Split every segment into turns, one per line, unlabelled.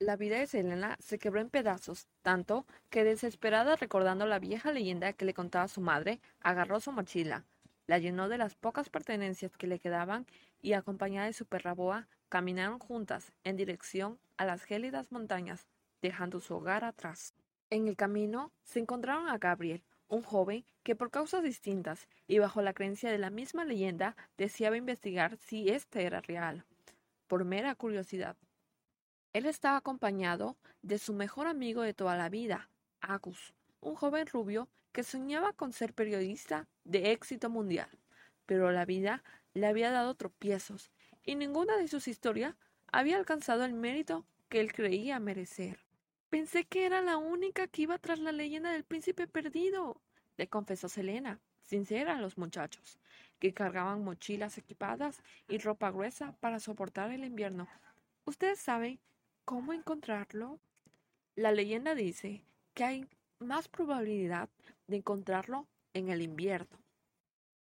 La vida de Selena se quebró en pedazos, tanto que desesperada recordando la vieja leyenda que le contaba su madre, agarró su mochila, la llenó de las pocas pertenencias que le quedaban y acompañada de su perra boa, caminaron juntas en dirección a las gélidas montañas, dejando su hogar atrás. En el camino se encontraron a Gabriel, un joven que por causas distintas y bajo la creencia de la misma leyenda deseaba investigar si ésta era real, por mera curiosidad. Él estaba acompañado de su mejor amigo de toda la vida, Agus, un joven rubio que soñaba con ser periodista de éxito mundial, pero la vida le había dado tropiezos y ninguna de sus historias había alcanzado el mérito que él creía merecer. Pensé que era la única que iba tras la leyenda del príncipe perdido, le confesó Selena, sincera a los muchachos, que cargaban mochilas equipadas y ropa gruesa para soportar el invierno. Ustedes saben ¿Cómo encontrarlo? La leyenda dice que hay más probabilidad de encontrarlo en el invierno.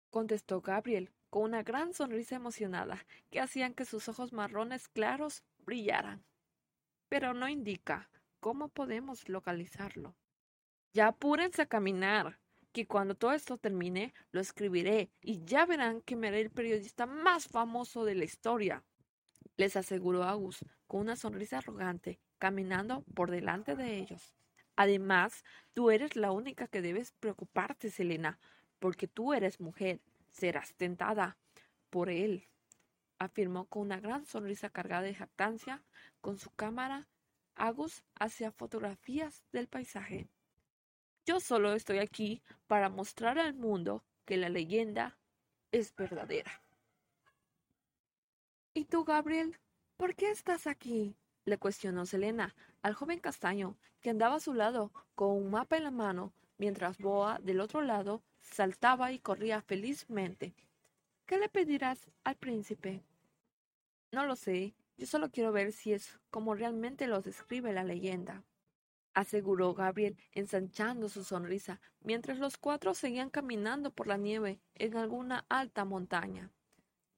Contestó Gabriel con una gran sonrisa emocionada que hacían que sus ojos marrones claros brillaran. Pero no indica cómo podemos localizarlo. Ya apúrense a caminar, que cuando todo esto termine lo escribiré y ya verán que me haré el periodista más famoso de la historia les aseguró Agus con una sonrisa arrogante, caminando por delante de ellos. Además, tú eres la única que debes preocuparte, Selena, porque tú eres mujer, serás tentada por él, afirmó con una gran sonrisa cargada de jactancia, con su cámara Agus hacia fotografías del paisaje. Yo solo estoy aquí para mostrar al mundo que la leyenda es verdadera. ¿Y tú, Gabriel? ¿Por qué estás aquí? le cuestionó Selena al joven castaño, que andaba a su lado con un mapa en la mano, mientras Boa, del otro lado, saltaba y corría felizmente. ¿Qué le pedirás al príncipe? No lo sé, yo solo quiero ver si es como realmente lo describe la leyenda, aseguró Gabriel, ensanchando su sonrisa, mientras los cuatro seguían caminando por la nieve en alguna alta montaña.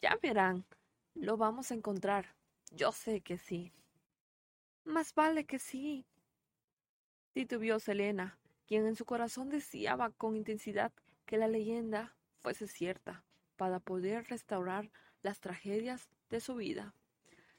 Ya verán, lo vamos a encontrar. Yo sé que sí. Más vale que sí. Titubió Selena, quien en su corazón deseaba con intensidad que la leyenda fuese cierta, para poder restaurar las tragedias de su vida.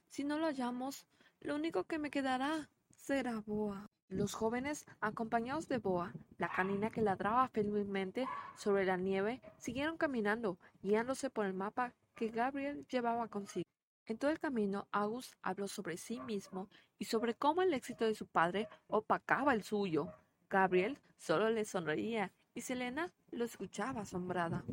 Si no lo hallamos, lo único que me quedará será Boa. Los jóvenes, acompañados de Boa, la canina que ladraba felizmente sobre la nieve, siguieron caminando, guiándose por el mapa que Gabriel llevaba consigo. En todo el camino, August habló sobre sí mismo y sobre cómo el éxito de su padre opacaba el suyo. Gabriel solo le sonreía y Selena lo escuchaba asombrada.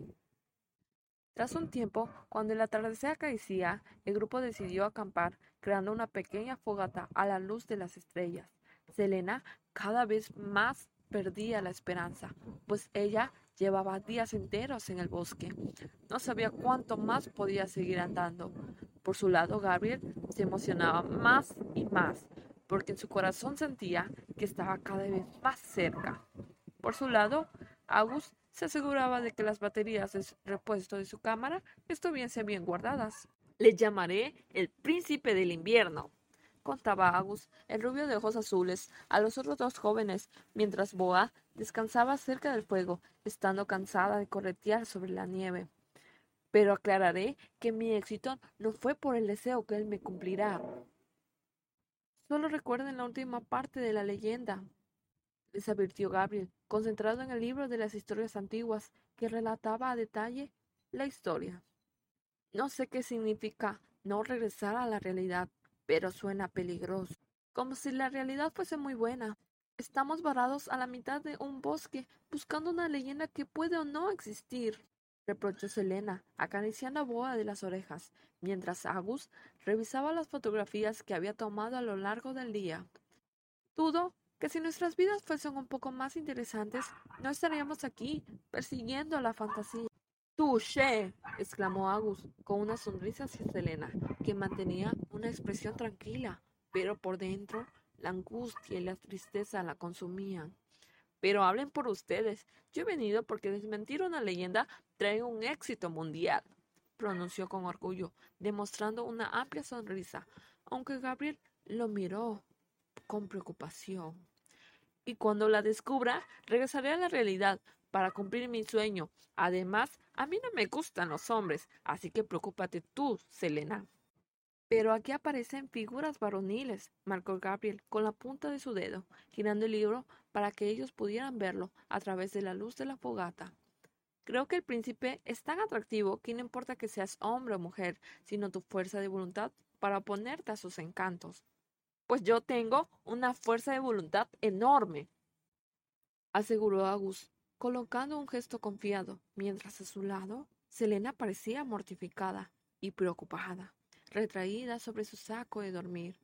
Tras un tiempo, cuando el atardecer acaecía, el grupo decidió acampar, creando una pequeña fogata a la luz de las estrellas. Selena cada vez más perdía la esperanza, pues ella llevaba días enteros en el bosque. No sabía cuánto más podía seguir andando. Por su lado, Gabriel se emocionaba más y más, porque en su corazón sentía que estaba cada vez más cerca. Por su lado, August se aseguraba de que las baterías de repuesto de su cámara estuviesen bien guardadas. Le llamaré el príncipe del invierno, contaba Agus, el rubio de ojos azules, a los otros dos jóvenes, mientras Boa descansaba cerca del fuego, estando cansada de corretear sobre la nieve. Pero aclararé que mi éxito no fue por el deseo que él me cumplirá. Solo recuerden la última parte de la leyenda, les advirtió Gabriel, concentrado en el libro de las historias antiguas que relataba a detalle la historia. No sé qué significa no regresar a la realidad, pero suena peligroso, como si la realidad fuese muy buena. Estamos varados a la mitad de un bosque buscando una leyenda que puede o no existir, reprochó Selena, acariciando a Boa de las orejas, mientras Agus revisaba las fotografías que había tomado a lo largo del día. Dudo que si nuestras vidas fuesen un poco más interesantes, no estaríamos aquí persiguiendo la fantasía. Touché, exclamó Agus con una sonrisa hacia Selena, que mantenía una expresión tranquila, pero por dentro la angustia y la tristeza la consumían. Pero hablen por ustedes. Yo he venido porque desmentir una leyenda trae un éxito mundial, pronunció con orgullo, demostrando una amplia sonrisa, aunque Gabriel lo miró con preocupación. Y cuando la descubra, regresaré a la realidad para cumplir mi sueño. Además, a mí no me gustan los hombres, así que preocúpate tú, Selena. Pero aquí aparecen figuras varoniles, marcó Gabriel con la punta de su dedo, girando el libro para que ellos pudieran verlo a través de la luz de la fogata. Creo que el príncipe es tan atractivo que no importa que seas hombre o mujer, sino tu fuerza de voluntad para oponerte a sus encantos. Pues yo tengo una fuerza de voluntad enorme, aseguró Agus, colocando un gesto confiado, mientras a su lado Selena parecía mortificada y preocupada retraída sobre su saco de dormir.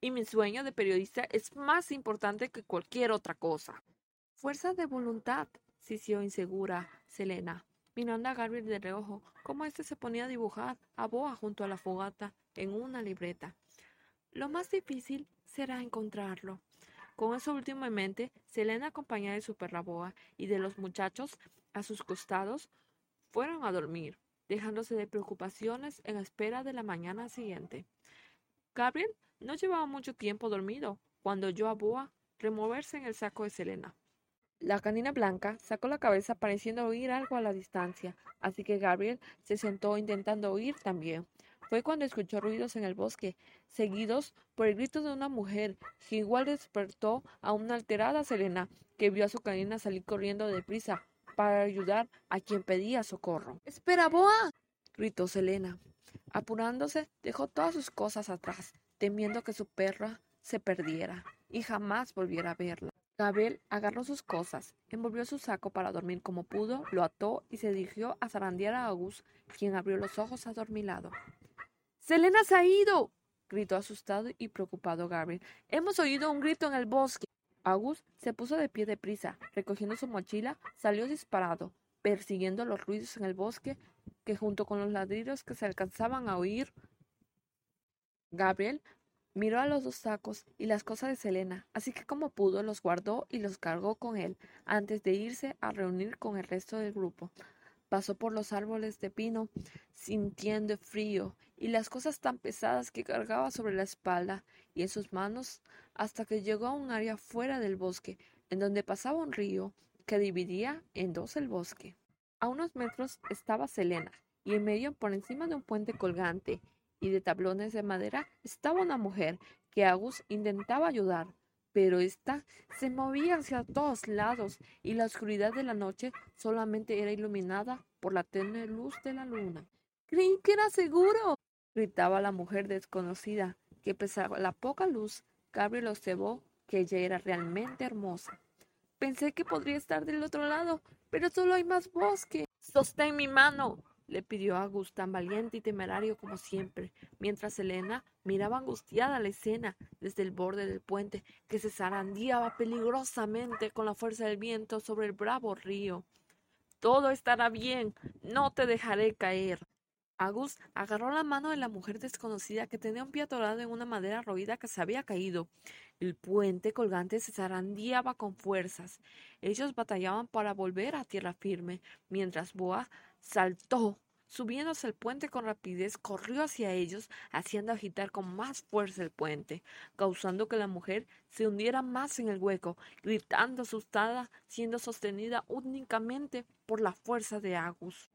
Y mi sueño de periodista es más importante que cualquier otra cosa. Fuerza de voluntad, sisió insegura Selena, mirando a Gabriel de reojo, como éste se ponía a dibujar a Boa junto a la fogata en una libreta. Lo más difícil será encontrarlo. Con eso último en mente, Selena, acompañada de su perra Boa y de los muchachos a sus costados, fueron a dormir dejándose de preocupaciones en espera de la mañana siguiente. Gabriel no llevaba mucho tiempo dormido cuando oyó a Boa removerse en el saco de Selena. La canina blanca sacó la cabeza pareciendo oír algo a la distancia, así que Gabriel se sentó intentando oír también. Fue cuando escuchó ruidos en el bosque, seguidos por el grito de una mujer, que igual despertó a una alterada Selena, que vio a su canina salir corriendo deprisa, para ayudar a quien pedía socorro. ¡Espera, Boa! gritó Selena. Apurándose, dejó todas sus cosas atrás, temiendo que su perra se perdiera y jamás volviera a verla. Gabriel agarró sus cosas, envolvió su saco para dormir como pudo, lo ató y se dirigió a zarandear a August, quien abrió los ojos adormilado. ¡Selena se ha ido! gritó asustado y preocupado Gabriel. Hemos oído un grito en el bosque. August se puso de pie deprisa, recogiendo su mochila, salió disparado, persiguiendo los ruidos en el bosque que junto con los ladridos que se alcanzaban a oír. Gabriel miró a los dos sacos y las cosas de Selena, así que como pudo los guardó y los cargó con él antes de irse a reunir con el resto del grupo. Pasó por los árboles de pino, sintiendo frío y las cosas tan pesadas que cargaba sobre la espalda y en sus manos, hasta que llegó a un área fuera del bosque, en donde pasaba un río que dividía en dos el bosque. A unos metros estaba Selena, y en medio, por encima de un puente colgante y de tablones de madera, estaba una mujer que Agus intentaba ayudar, pero ésta se movía hacia todos lados y la oscuridad de la noche solamente era iluminada por la tenue luz de la luna. Creí que era seguro, gritaba la mujer desconocida, que pese a la poca luz, Gabriel observó que ella era realmente hermosa. Pensé que podría estar del otro lado, pero solo hay más bosque. Sostén mi mano, le pidió a Agus tan valiente y temerario como siempre, mientras Elena miraba angustiada la escena desde el borde del puente que se zarandeaba peligrosamente con la fuerza del viento sobre el bravo río. Todo estará bien, no te dejaré caer. Agus agarró la mano de la mujer desconocida que tenía un pie atorado en una madera roída que se había caído. El puente colgante se zarandeaba con fuerzas. Ellos batallaban para volver a tierra firme, mientras Boa saltó, subiéndose el puente con rapidez, corrió hacia ellos, haciendo agitar con más fuerza el puente, causando que la mujer se hundiera más en el hueco, gritando asustada, siendo sostenida únicamente por la fuerza de Agus.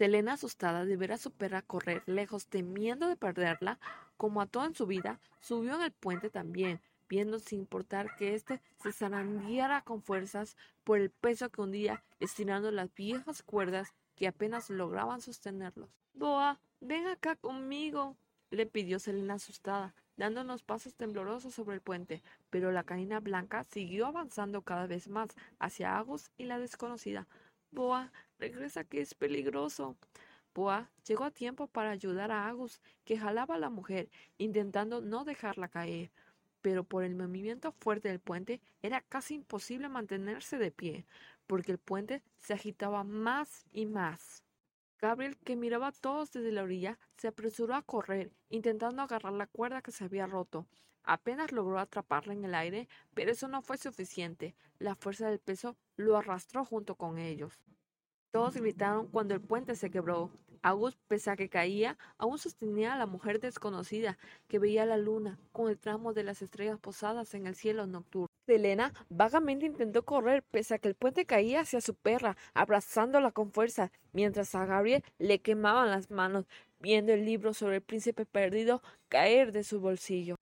Selena, asustada de ver a su perra correr lejos, temiendo de perderla, como a toda en su vida, subió en el puente también, viendo sin importar que éste se zarandeara con fuerzas por el peso que hundía, estirando las viejas cuerdas que apenas lograban sostenerlos. Boa, ven acá conmigo, le pidió Selena asustada, dando unos pasos temblorosos sobre el puente, pero la canina blanca siguió avanzando cada vez más hacia Agus y la desconocida. Boa, regresa que es peligroso. Boa llegó a tiempo para ayudar a Agus, que jalaba a la mujer, intentando no dejarla caer pero por el movimiento fuerte del puente era casi imposible mantenerse de pie, porque el puente se agitaba más y más. Gabriel, que miraba a todos desde la orilla, se apresuró a correr, intentando agarrar la cuerda que se había roto. Apenas logró atraparla en el aire, pero eso no fue suficiente. La fuerza del peso lo arrastró junto con ellos. Todos gritaron cuando el puente se quebró. August, pese a que caía, aún sostenía a la mujer desconocida que veía la luna con el tramo de las estrellas posadas en el cielo nocturno. Selena vagamente intentó correr pese a que el puente caía hacia su perra, abrazándola con fuerza, mientras a Gabriel le quemaban las manos, viendo el libro sobre el príncipe perdido caer de su bolsillo.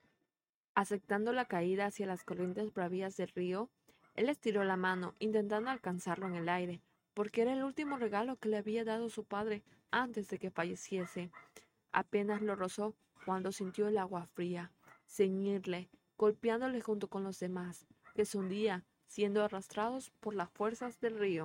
Aceptando la caída hacia las corrientes bravías del río, él estiró la mano, intentando alcanzarlo en el aire, porque era el último regalo que le había dado su padre antes de que falleciese. Apenas lo rozó cuando sintió el agua fría, ceñirle, golpeándole junto con los demás, que se hundía, siendo arrastrados por las fuerzas del río.